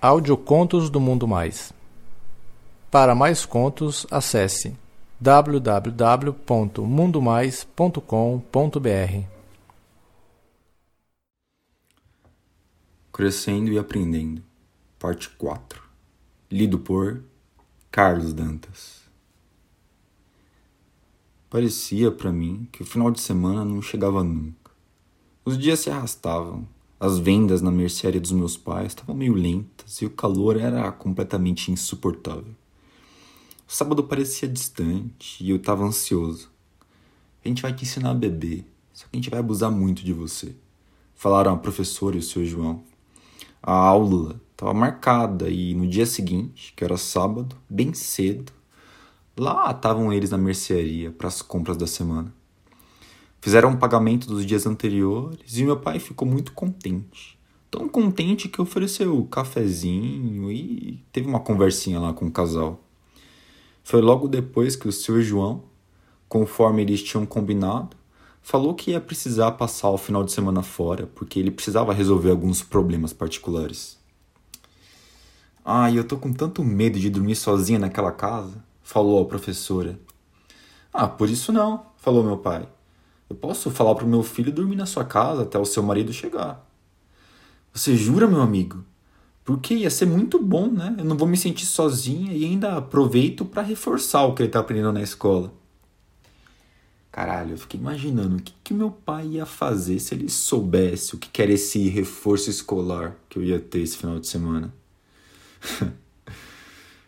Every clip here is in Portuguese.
Audiocontos do Mundo Mais. Para mais contos, acesse www.mundomais.com.br. Crescendo e Aprendendo, Parte 4. Lido por Carlos Dantas. Parecia para mim que o final de semana não chegava nunca. Os dias se arrastavam, as vendas na mercearia dos meus pais estavam meio lentas e o calor era completamente insuportável. O sábado parecia distante e eu estava ansioso. A gente vai te ensinar a beber, só que a gente vai abusar muito de você. Falaram a professora e o seu João. A aula estava marcada e no dia seguinte, que era sábado, bem cedo, lá estavam eles na mercearia para as compras da semana. Fizeram um pagamento dos dias anteriores e meu pai ficou muito contente. Tão contente que ofereceu cafezinho e teve uma conversinha lá com o casal. Foi logo depois que o seu João, conforme eles tinham combinado, falou que ia precisar passar o final de semana fora porque ele precisava resolver alguns problemas particulares. Ai, eu tô com tanto medo de dormir sozinha naquela casa, falou a professora. Ah, por isso não, falou meu pai. Eu posso falar para o meu filho dormir na sua casa até o seu marido chegar. Você jura, meu amigo? Porque ia ser muito bom, né? Eu não vou me sentir sozinha e ainda aproveito para reforçar o que ele está aprendendo na escola. Caralho, eu fiquei imaginando o que, que meu pai ia fazer se ele soubesse o que era esse reforço escolar que eu ia ter esse final de semana.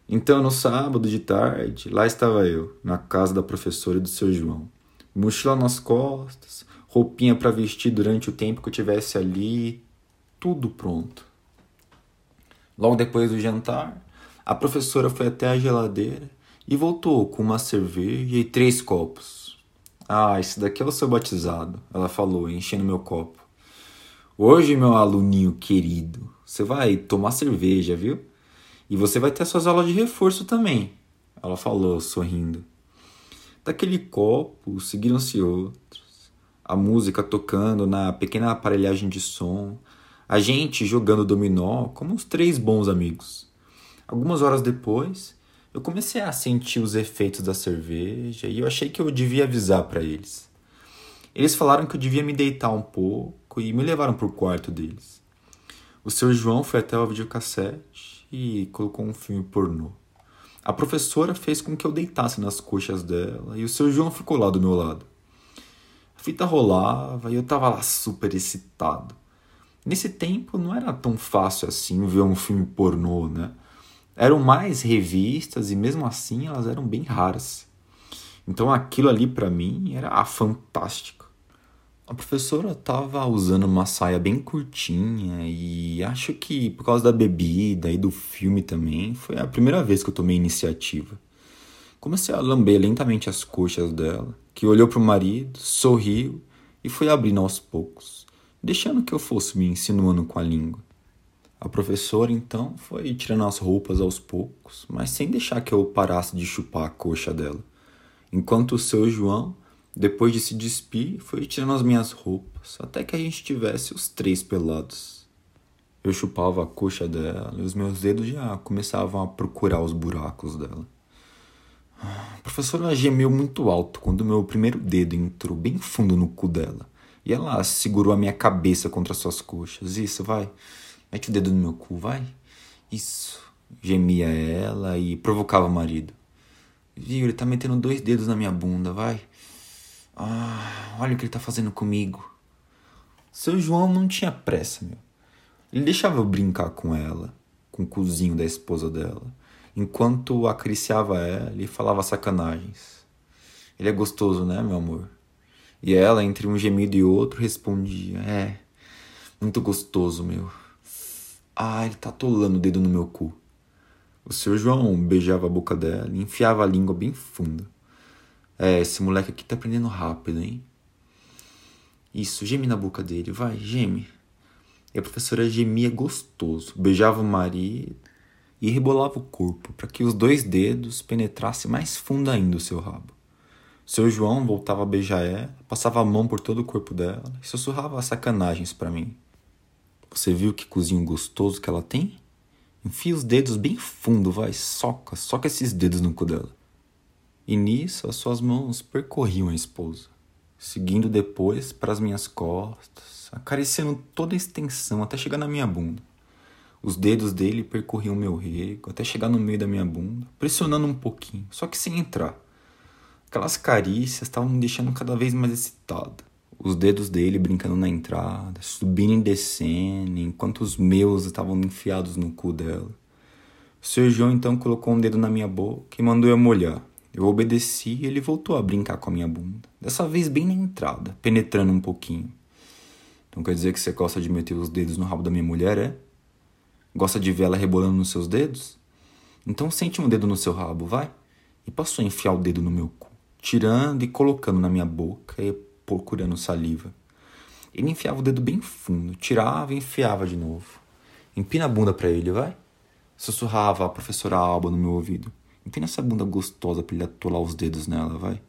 então, no sábado de tarde, lá estava eu, na casa da professora do seu João mochila nas costas, roupinha para vestir durante o tempo que eu tivesse ali, tudo pronto. Logo depois do jantar, a professora foi até a geladeira e voltou com uma cerveja e três copos. Ah, esse daqui é o seu batizado, ela falou, enchendo meu copo. Hoje, meu aluninho querido, você vai tomar cerveja, viu? E você vai ter suas aulas de reforço também, ela falou, sorrindo. Daquele copo seguiram-se outros. A música tocando na pequena aparelhagem de som. A gente jogando dominó como uns três bons amigos. Algumas horas depois, eu comecei a sentir os efeitos da cerveja e eu achei que eu devia avisar para eles. Eles falaram que eu devia me deitar um pouco e me levaram para o quarto deles. O seu João foi até o videocassete e colocou um filme pornô. A professora fez com que eu deitasse nas coxas dela e o seu João ficou lá do meu lado. A fita rolava e eu tava lá super excitado. Nesse tempo não era tão fácil assim ver um filme pornô, né? Eram mais revistas e mesmo assim elas eram bem raras. Então aquilo ali para mim era fantástico. A professora estava usando uma saia bem curtinha e acho que por causa da bebida e do filme também, foi a primeira vez que eu tomei iniciativa. Comecei a lamber lentamente as coxas dela, que olhou para o marido, sorriu e foi abrindo aos poucos, deixando que eu fosse me insinuando com a língua. A professora então foi tirando as roupas aos poucos, mas sem deixar que eu parasse de chupar a coxa dela, enquanto o seu João depois de se despir, foi tirando as minhas roupas, até que a gente tivesse os três pelados. Eu chupava a coxa dela e os meus dedos já começavam a procurar os buracos dela. A professora gemeu muito alto quando meu primeiro dedo entrou bem fundo no cu dela. E ela segurou a minha cabeça contra suas coxas. Isso, vai. Mete o dedo no meu cu, vai. Isso. Gemia ela e provocava o marido. Viu, ele tá metendo dois dedos na minha bunda, vai. Ah, olha o que ele tá fazendo comigo. Seu João não tinha pressa, meu. Ele deixava eu brincar com ela, com o cozinho da esposa dela, enquanto acariciava ela e falava sacanagens. Ele é gostoso, né, meu amor? E ela, entre um gemido e outro, respondia: É, muito gostoso, meu. Ah, ele tá atolando o dedo no meu cu. O seu João beijava a boca dela e enfiava a língua bem funda. É, esse moleque aqui tá aprendendo rápido, hein? Isso, geme na boca dele, vai, geme. E a professora gemia gostoso, beijava o marido e rebolava o corpo para que os dois dedos penetrassem mais fundo ainda o seu rabo. Seu João voltava a beijar ela, passava a mão por todo o corpo dela e sussurrava sacanagens para mim. Você viu que cozinho gostoso que ela tem? Enfia os dedos bem fundo, vai, soca, soca esses dedos no cu dela. E nisso as suas mãos percorriam a esposa, seguindo depois para as minhas costas, acariciando toda a extensão até chegar na minha bunda. Os dedos dele percorriam meu rego até chegar no meio da minha bunda, pressionando um pouquinho, só que sem entrar. Aquelas carícias estavam me deixando cada vez mais excitado. Os dedos dele brincando na entrada, subindo e descendo, enquanto os meus estavam enfiados no cu dela. O Sr. João então colocou um dedo na minha boca e mandou eu molhar. Eu obedeci e ele voltou a brincar com a minha bunda. Dessa vez bem na entrada, penetrando um pouquinho. Então quer dizer que você gosta de meter os dedos no rabo da minha mulher, é? Gosta de ver ela rebolando nos seus dedos? Então sente um dedo no seu rabo, vai. E passou a enfiar o dedo no meu cu, tirando e colocando na minha boca e procurando saliva. Ele enfiava o dedo bem fundo, tirava e enfiava de novo. Empina a bunda para ele, vai. Sussurrava a professora Alba no meu ouvido. Empina essa bunda gostosa pra ele atolar os dedos nela, vai.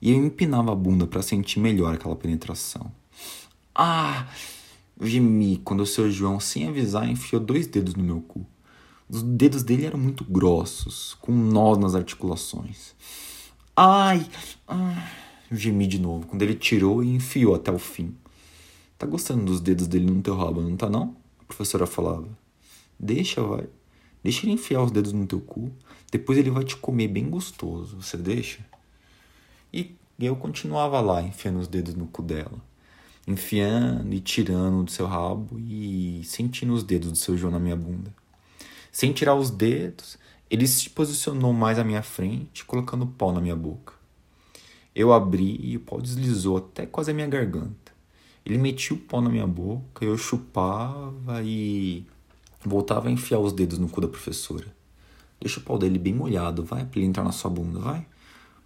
E eu empinava a bunda para sentir melhor aquela penetração. Ah! Gemi quando o seu João, sem avisar, enfiou dois dedos no meu cu. Os dedos dele eram muito grossos, com nós nas articulações. Ai! Ah, gemi de novo, quando ele tirou e enfiou até o fim. Tá gostando dos dedos dele no teu rabo, não tá não? A professora falava. Deixa, vai. Deixa ele enfiar os dedos no teu cu. Depois ele vai te comer bem gostoso. Você deixa? E eu continuava lá, enfiando os dedos no cu dela enfiando e tirando do seu rabo e sentindo os dedos do seu João na minha bunda. Sem tirar os dedos, ele se posicionou mais à minha frente, colocando o pau na minha boca. Eu abri e o pau deslizou até quase a minha garganta. Ele metia o pau na minha boca, eu chupava e voltava a enfiar os dedos no cu da professora. Deixa o pau dele bem molhado, vai, pra ele entrar na sua bunda, vai.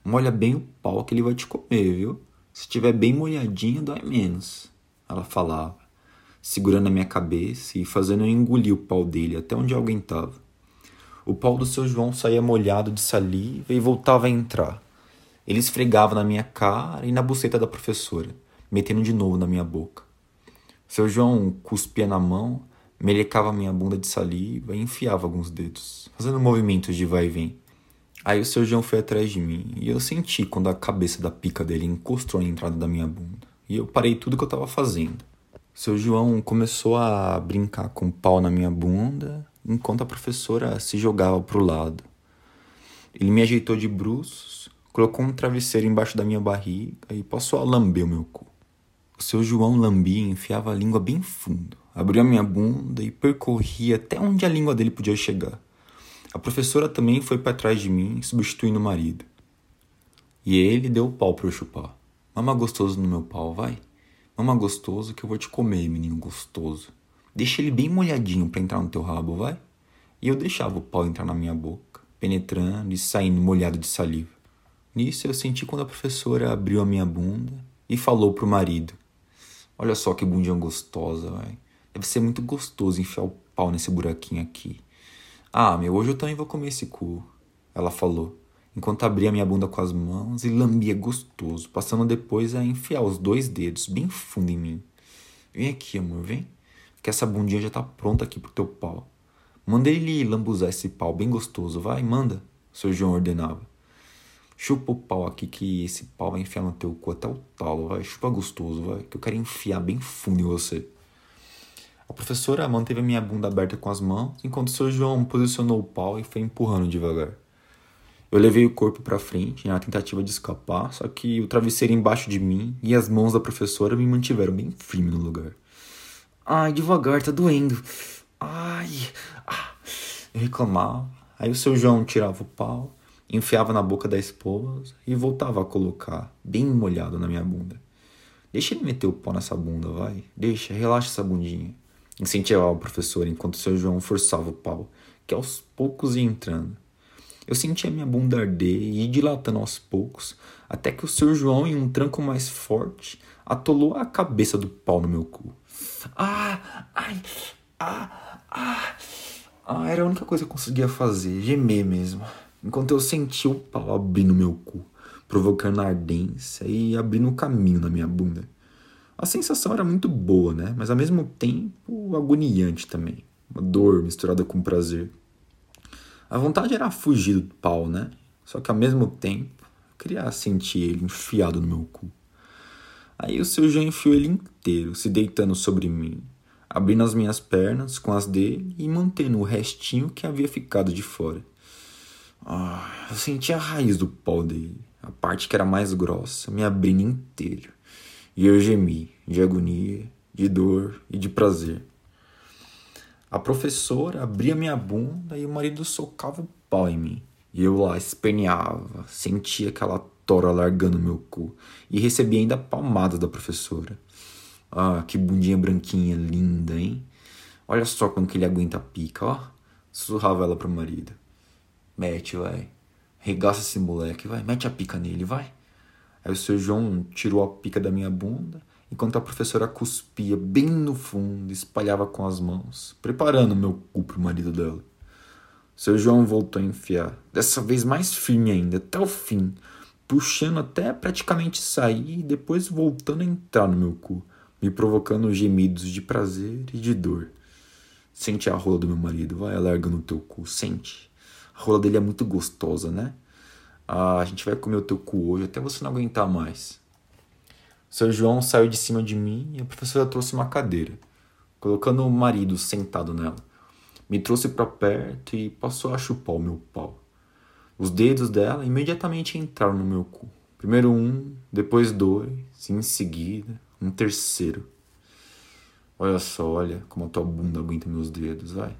Molha bem o pau que ele vai te comer, viu? Se estiver bem molhadinho, dói menos. Ela falava, segurando a minha cabeça e fazendo eu engolir o pau dele até onde alguém estava. O pau do seu João saía molhado de saliva e voltava a entrar. Ele esfregava na minha cara e na buceta da professora, metendo de novo na minha boca. Seu João cuspia na mão, melecava minha bunda de saliva e enfiava alguns dedos, fazendo movimentos de vai e vem. Aí o seu João foi atrás de mim e eu senti quando a cabeça da pica dele encostou na entrada da minha bunda. E eu parei tudo que eu estava fazendo. Seu João começou a brincar com o pau na minha bunda enquanto a professora se jogava pro lado. Ele me ajeitou de bruços, colocou um travesseiro embaixo da minha barriga e passou a lamber o meu cu. O seu João lambia e enfiava a língua bem fundo, abriu a minha bunda e percorria até onde a língua dele podia chegar. A professora também foi para trás de mim, substituindo o marido. E ele deu o pau para eu chupar. Mama gostoso no meu pau, vai. Mama gostoso que eu vou te comer, menino gostoso. Deixa ele bem molhadinho para entrar no teu rabo, vai. E eu deixava o pau entrar na minha boca, penetrando e saindo molhado de saliva. Nisso eu senti quando a professora abriu a minha bunda e falou pro marido: Olha só que bundinha gostosa, vai. Deve ser muito gostoso enfiar o pau nesse buraquinho aqui. Ah, meu, hoje eu também vou comer esse cu, ela falou, enquanto abria minha bunda com as mãos e lambia gostoso, passando depois a enfiar os dois dedos bem fundo em mim. Vem aqui, amor, vem, que essa bundinha já tá pronta aqui pro teu pau. Manda ele lambuzar esse pau bem gostoso, vai, manda, seu João ordenava. Chupa o pau aqui que esse pau vai enfiar no teu cu até o talo, vai, chupa gostoso, vai, que eu quero enfiar bem fundo em você. Professora manteve a minha bunda aberta com as mãos, enquanto o seu João posicionou o pau e foi empurrando devagar. Eu levei o corpo para frente na tentativa de escapar, só que o travesseiro embaixo de mim e as mãos da professora me mantiveram bem firme no lugar. Ai, devagar, tá doendo. Ai, ah. eu reclamava. Aí o seu João tirava o pau, enfiava na boca da esposa e voltava a colocar, bem molhado na minha bunda. Deixa ele meter o pau nessa bunda, vai. Deixa, relaxa essa bundinha. Incentivava o professor enquanto o seu João forçava o pau, que aos poucos ia entrando. Eu sentia minha bunda arder e ir dilatando aos poucos, até que o seu João, em um tranco mais forte, atolou a cabeça do pau no meu cu. Ah! Ai! Ah! Ah! Ah, era a única coisa que eu conseguia fazer, gemer mesmo. Enquanto eu sentia o pau abrir no meu cu, provocando ardência e abrindo um caminho na minha bunda. A sensação era muito boa, né? Mas ao mesmo tempo agoniante também. uma dor misturada com prazer. A vontade era fugir do pau, né? Só que ao mesmo tempo, eu queria sentir ele enfiado no meu cu. Aí o seu João enfiou ele inteiro, se deitando sobre mim, abrindo as minhas pernas com as dele e mantendo o restinho que havia ficado de fora. Ah, eu senti a raiz do pau dele, a parte que era mais grossa, me abrindo inteiro. E eu gemi, de agonia, de dor e de prazer. A professora abria minha bunda e o marido socava o pau em mim. E eu lá esperneava, sentia aquela tora largando meu cu e recebia ainda palmadas da professora. Ah, que bundinha branquinha linda, hein? Olha só como que ele aguenta a pica, ó. Sussurrava ela pro marido. Mete, vai. Regaça esse moleque, vai. Mete a pica nele, vai. Aí o seu João tirou a pica da minha bunda, enquanto a professora cuspia bem no fundo, espalhava com as mãos, preparando meu cu pro marido dela. O seu João voltou a enfiar, dessa vez mais firme ainda, até o fim, puxando até praticamente sair e depois voltando a entrar no meu cu, me provocando gemidos de prazer e de dor. Sente a rola do meu marido, vai alargando o teu cu, sente. A rola dele é muito gostosa, né? Ah, a gente vai comer o teu cu hoje até você não aguentar mais. O seu João saiu de cima de mim e a professora trouxe uma cadeira, colocando o marido sentado nela. Me trouxe para perto e passou a chupar o meu pau. Os dedos dela imediatamente entraram no meu cu. Primeiro um, depois dois, em seguida um terceiro. Olha só, olha como a tua bunda aguenta meus dedos, vai.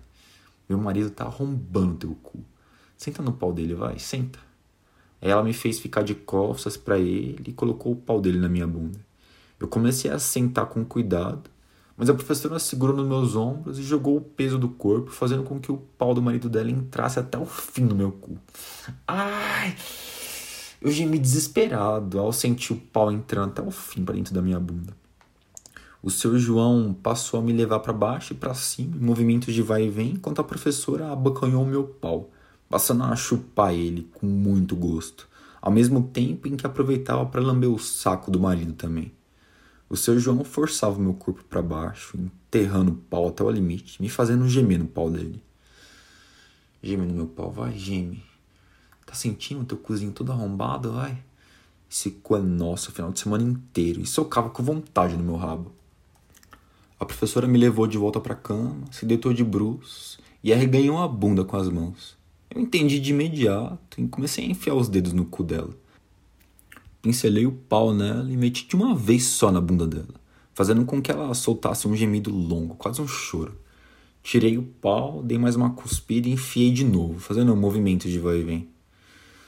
Meu marido tá arrombando teu cu. Senta no pau dele, vai, senta. Ela me fez ficar de costas para ele e colocou o pau dele na minha bunda. Eu comecei a sentar com cuidado, mas a professora segurou nos meus ombros e jogou o peso do corpo, fazendo com que o pau do marido dela entrasse até o fim no meu cu. Ai! Eu gemi desesperado ao sentir o pau entrando até o fim para dentro da minha bunda. O seu João passou a me levar para baixo e para cima, em movimentos de vai e vem, enquanto a professora abocanhou o meu pau, passando a chupar ele com muito gosto, ao mesmo tempo em que aproveitava para lamber o saco do marido também. O seu João forçava meu corpo para baixo, enterrando o pau até o limite, me fazendo gemer no pau dele. Geme no meu pau, vai, geme. Tá sentindo teu cozinho todo arrombado, vai? Esse cu é nosso o final de semana inteiro e socava com vontade no meu rabo. A professora me levou de volta para cama, se deitou de bruços e arreganhou a bunda com as mãos. Eu entendi de imediato e comecei a enfiar os dedos no cu dela. Pincelei o pau nela e meti de uma vez só na bunda dela, fazendo com que ela soltasse um gemido longo, quase um choro. Tirei o pau, dei mais uma cuspida e enfiei de novo, fazendo um movimento de vai e vem.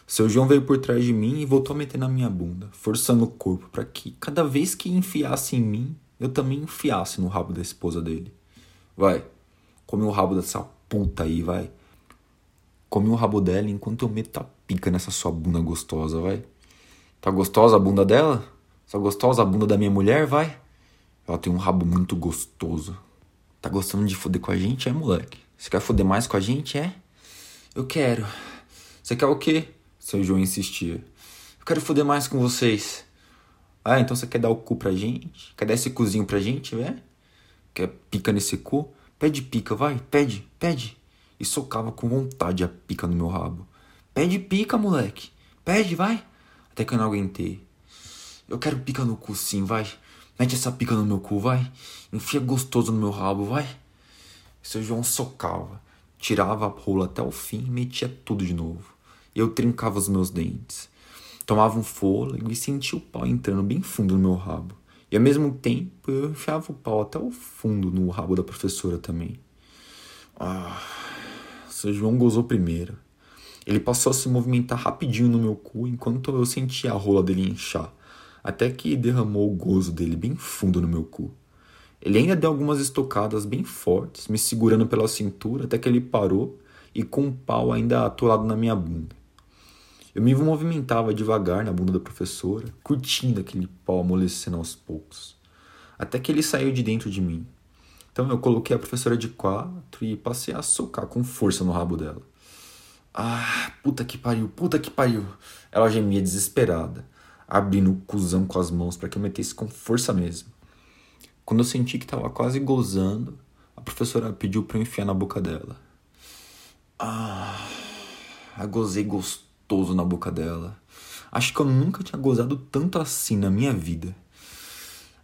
Seu João veio por trás de mim e voltou a meter na minha bunda, forçando o corpo para que, cada vez que enfiasse em mim, eu também enfiasse no rabo da esposa dele. Vai, come o rabo dessa puta aí, vai. Come o rabo dela enquanto eu meto a pica nessa sua bunda gostosa, vai. Tá gostosa a bunda dela? Tá gostosa a bunda da minha mulher, vai? Ela tem um rabo muito gostoso. Tá gostando de foder com a gente, é, moleque? Você quer foder mais com a gente, é? Eu quero. Você quer o quê? Seu João insistia. Eu quero foder mais com vocês. Ah, então você quer dar o cu pra gente? Quer dar esse cozinho pra gente, é? Quer pica nesse cu? Pede pica, vai, pede, pede. E socava com vontade a pica no meu rabo. Pede pica, moleque. Pede, vai. Até que eu não aguentei. Eu quero pica no cu sim, vai. Mete essa pica no meu cu, vai. Enfia gostoso no meu rabo, vai. Seu João socava, tirava a rola até o fim e metia tudo de novo. Eu trincava os meus dentes. Tomava um fôlego e sentia o pau entrando bem fundo no meu rabo. E ao mesmo tempo eu enfiava o pau até o fundo no rabo da professora também. Ah, seu João gozou primeiro. Ele passou a se movimentar rapidinho no meu cu enquanto eu sentia a rola dele inchar, até que derramou o gozo dele bem fundo no meu cu. Ele ainda deu algumas estocadas bem fortes, me segurando pela cintura até que ele parou e com o pau ainda atolado na minha bunda. Eu me movimentava devagar na bunda da professora, curtindo aquele pau amolecendo aos poucos, até que ele saiu de dentro de mim. Então eu coloquei a professora de quatro e passei a socar com força no rabo dela. Ah, puta que pariu, puta que pariu. Ela gemia desesperada, abrindo o cuzão com as mãos para que eu metesse com força mesmo. Quando eu senti que estava quase gozando, A professora pediu para eu enfiar na boca dela. Ah, eu gozei gostoso na boca dela. Acho que eu nunca tinha gozado tanto assim na minha vida.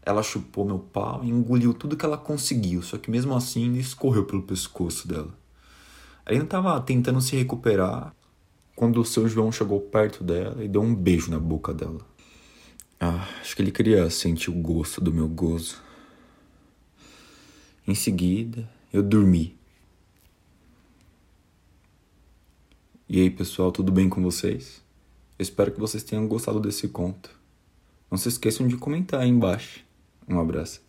Ela chupou meu pau e engoliu tudo que ela conseguiu, só que mesmo assim escorreu pelo pescoço dela. Ela ainda estava tentando se recuperar quando o seu João chegou perto dela e deu um beijo na boca dela. Ah, acho que ele queria sentir o gosto do meu gozo. Em seguida, eu dormi. E aí, pessoal, tudo bem com vocês? Eu espero que vocês tenham gostado desse conto. Não se esqueçam de comentar aí embaixo. Um abraço.